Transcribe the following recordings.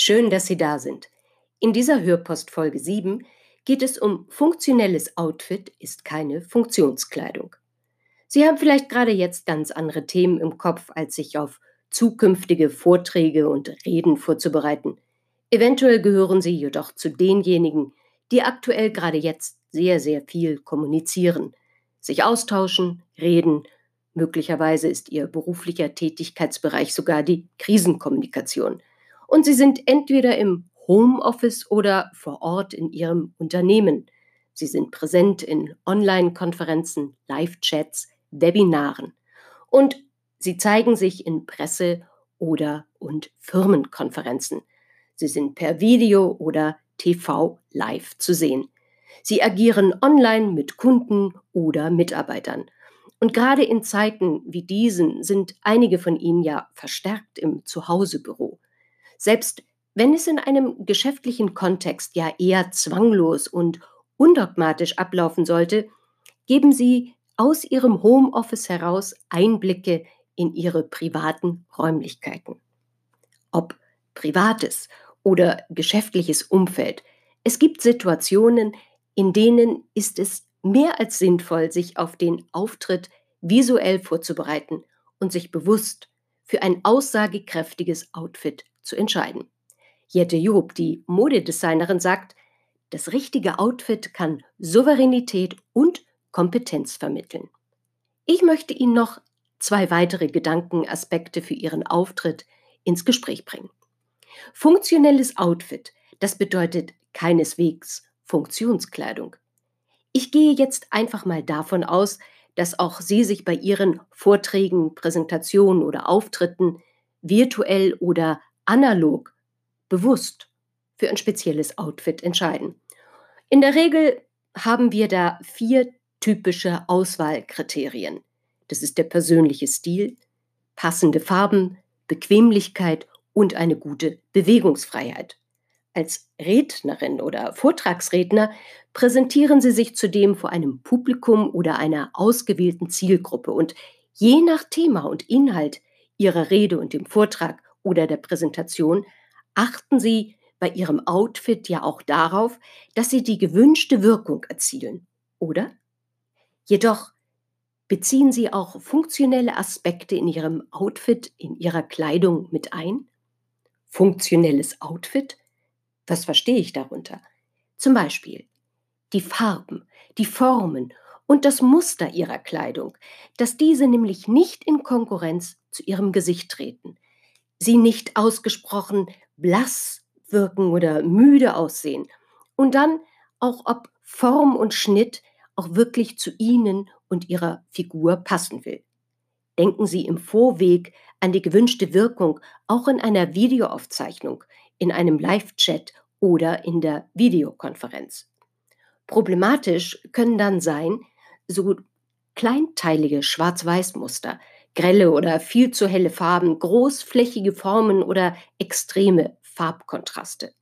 Schön, dass Sie da sind. In dieser Hörpost Folge 7 geht es um funktionelles Outfit ist keine Funktionskleidung. Sie haben vielleicht gerade jetzt ganz andere Themen im Kopf, als sich auf zukünftige Vorträge und Reden vorzubereiten. Eventuell gehören Sie jedoch zu denjenigen, die aktuell gerade jetzt sehr, sehr viel kommunizieren, sich austauschen, reden. Möglicherweise ist Ihr beruflicher Tätigkeitsbereich sogar die Krisenkommunikation und Sie sind entweder im Homeoffice oder vor Ort in Ihrem Unternehmen. Sie sind präsent in Online-Konferenzen, Live-Chats, Webinaren und Sie zeigen sich in Presse- oder und Firmenkonferenzen. Sie sind per Video oder TV live zu sehen. Sie agieren online mit Kunden oder Mitarbeitern. Und gerade in Zeiten wie diesen sind einige von Ihnen ja verstärkt im Zuhausebüro. Selbst wenn es in einem geschäftlichen Kontext ja eher zwanglos und undogmatisch ablaufen sollte, geben Sie aus Ihrem Homeoffice heraus Einblicke in Ihre privaten Räumlichkeiten. Ob privates oder geschäftliches Umfeld, es gibt Situationen, in denen ist es mehr als sinnvoll, sich auf den Auftritt visuell vorzubereiten und sich bewusst für ein aussagekräftiges Outfit zu entscheiden. Jette Job, die Modedesignerin, sagt, das richtige Outfit kann Souveränität und Kompetenz vermitteln. Ich möchte Ihnen noch zwei weitere Gedankenaspekte für Ihren Auftritt ins Gespräch bringen. Funktionelles Outfit, das bedeutet keineswegs Funktionskleidung. Ich gehe jetzt einfach mal davon aus, dass auch Sie sich bei Ihren Vorträgen, Präsentationen oder Auftritten virtuell oder analog bewusst für ein spezielles Outfit entscheiden. In der Regel haben wir da vier typische Auswahlkriterien. Das ist der persönliche Stil, passende Farben, Bequemlichkeit und eine gute Bewegungsfreiheit. Als Rednerin oder Vortragsredner präsentieren Sie sich zudem vor einem Publikum oder einer ausgewählten Zielgruppe und je nach Thema und Inhalt Ihrer Rede und dem Vortrag oder der Präsentation achten Sie bei Ihrem Outfit ja auch darauf, dass Sie die gewünschte Wirkung erzielen, oder? Jedoch beziehen Sie auch funktionelle Aspekte in Ihrem Outfit, in Ihrer Kleidung mit ein? Funktionelles Outfit? Was verstehe ich darunter? Zum Beispiel die Farben, die Formen und das Muster Ihrer Kleidung, dass diese nämlich nicht in Konkurrenz zu Ihrem Gesicht treten, sie nicht ausgesprochen blass wirken oder müde aussehen und dann auch ob Form und Schnitt auch wirklich zu Ihnen und Ihrer Figur passen will. Denken Sie im Vorweg an die gewünschte Wirkung auch in einer Videoaufzeichnung, in einem Live-Chat oder in der Videokonferenz. Problematisch können dann sein so kleinteilige Schwarz-Weiß-Muster, grelle oder viel zu helle Farben, großflächige Formen oder extreme Farbkontraste.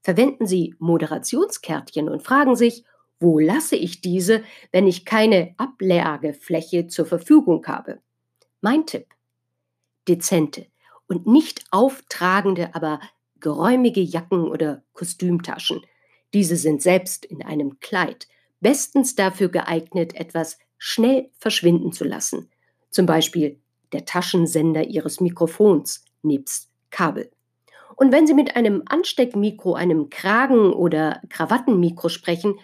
Verwenden Sie Moderationskärtchen und fragen sich, wo lasse ich diese, wenn ich keine Ablagefläche zur Verfügung habe? Mein Tipp. Dezente und nicht auftragende, aber geräumige Jacken oder Kostümtaschen. Diese sind selbst in einem Kleid bestens dafür geeignet, etwas schnell verschwinden zu lassen zum Beispiel der Taschensender Ihres Mikrofons nebst Kabel. Und wenn Sie mit einem Ansteckmikro, einem Kragen- oder Krawattenmikro sprechen,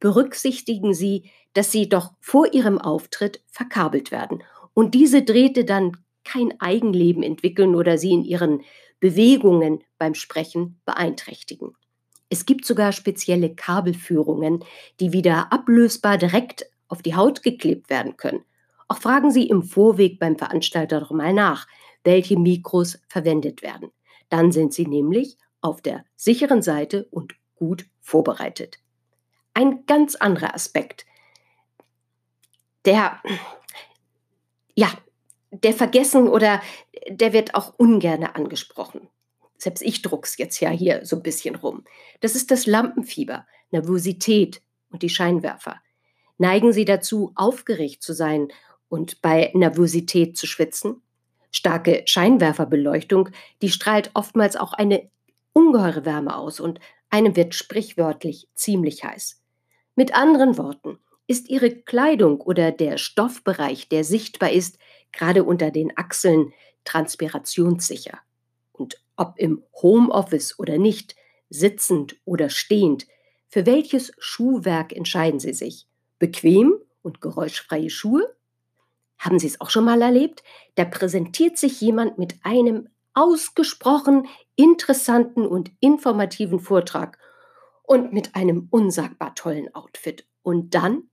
berücksichtigen Sie, dass Sie doch vor Ihrem Auftritt verkabelt werden und diese Drähte dann kein Eigenleben entwickeln oder Sie in Ihren Bewegungen beim Sprechen beeinträchtigen. Es gibt sogar spezielle Kabelführungen, die wieder ablösbar direkt auf die Haut geklebt werden können. Auch fragen Sie im Vorweg beim Veranstalter doch mal nach, welche Mikros verwendet werden. Dann sind Sie nämlich auf der sicheren Seite und gut vorbereitet. Ein ganz anderer Aspekt, der, ja, der vergessen oder der wird auch ungern angesprochen. Selbst ich druck's jetzt ja hier so ein bisschen rum. Das ist das Lampenfieber, Nervosität und die Scheinwerfer. Neigen Sie dazu, aufgeregt zu sein und bei Nervosität zu schwitzen? Starke Scheinwerferbeleuchtung, die strahlt oftmals auch eine ungeheure Wärme aus und einem wird sprichwörtlich ziemlich heiß. Mit anderen Worten, ist Ihre Kleidung oder der Stoffbereich, der sichtbar ist, gerade unter den Achseln, transpirationssicher? Und ob im Homeoffice oder nicht, sitzend oder stehend, für welches Schuhwerk entscheiden Sie sich? Bequem und geräuschfreie Schuhe? Haben Sie es auch schon mal erlebt? Da präsentiert sich jemand mit einem ausgesprochen interessanten und informativen Vortrag und mit einem unsagbar tollen Outfit. Und dann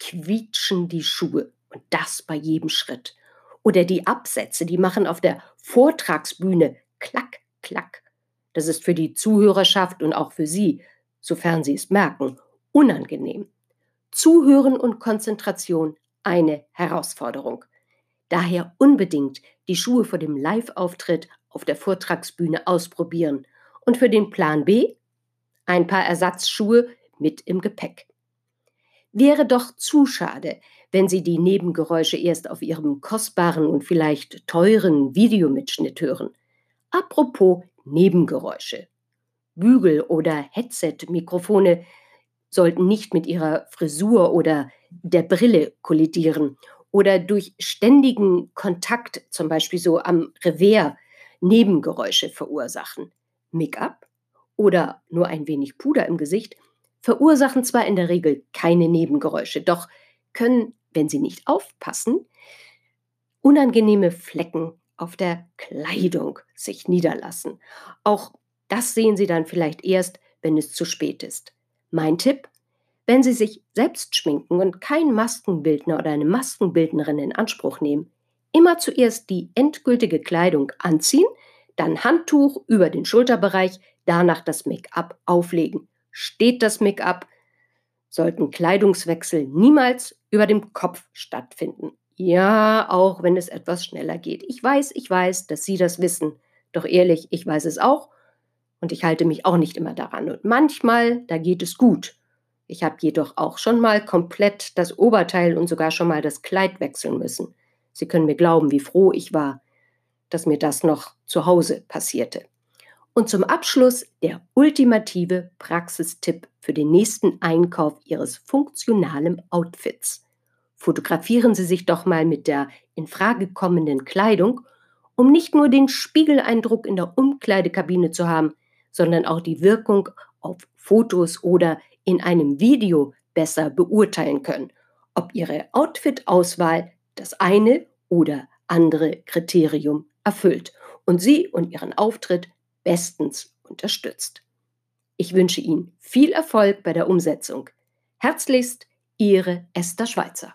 quietschen die Schuhe und das bei jedem Schritt. Oder die Absätze, die machen auf der Vortragsbühne klack, klack. Das ist für die Zuhörerschaft und auch für Sie, sofern Sie es merken, unangenehm. Zuhören und Konzentration eine Herausforderung. Daher unbedingt die Schuhe vor dem Live-Auftritt auf der Vortragsbühne ausprobieren und für den Plan B ein paar Ersatzschuhe mit im Gepäck. Wäre doch zu schade, wenn Sie die Nebengeräusche erst auf Ihrem kostbaren und vielleicht teuren Videomitschnitt hören. Apropos Nebengeräusche. Bügel- oder Headset-Mikrofone sollten nicht mit Ihrer Frisur oder der Brille kollidieren oder durch ständigen Kontakt, zum Beispiel so am Revers, Nebengeräusche verursachen. Make-up oder nur ein wenig Puder im Gesicht verursachen zwar in der Regel keine Nebengeräusche, doch können, wenn sie nicht aufpassen, unangenehme Flecken auf der Kleidung sich niederlassen. Auch das sehen Sie dann vielleicht erst, wenn es zu spät ist. Mein Tipp, wenn Sie sich selbst schminken und keinen Maskenbildner oder eine Maskenbildnerin in Anspruch nehmen, immer zuerst die endgültige Kleidung anziehen, dann Handtuch über den Schulterbereich, danach das Make-up auflegen. Steht das Make-up, sollten Kleidungswechsel niemals über dem Kopf stattfinden. Ja, auch wenn es etwas schneller geht. Ich weiß, ich weiß, dass Sie das wissen. Doch ehrlich, ich weiß es auch und ich halte mich auch nicht immer daran. Und manchmal, da geht es gut. Ich habe jedoch auch schon mal komplett das Oberteil und sogar schon mal das Kleid wechseln müssen. Sie können mir glauben, wie froh ich war, dass mir das noch zu Hause passierte. Und zum Abschluss der ultimative Praxistipp für den nächsten Einkauf Ihres funktionalen Outfits. Fotografieren Sie sich doch mal mit der in Frage kommenden Kleidung, um nicht nur den Spiegeleindruck in der Umkleidekabine zu haben, sondern auch die Wirkung auf Fotos oder in einem Video besser beurteilen können, ob ihre Outfit-Auswahl das eine oder andere Kriterium erfüllt und sie und ihren Auftritt bestens unterstützt. Ich wünsche Ihnen viel Erfolg bei der Umsetzung. Herzlichst, Ihre Esther Schweizer.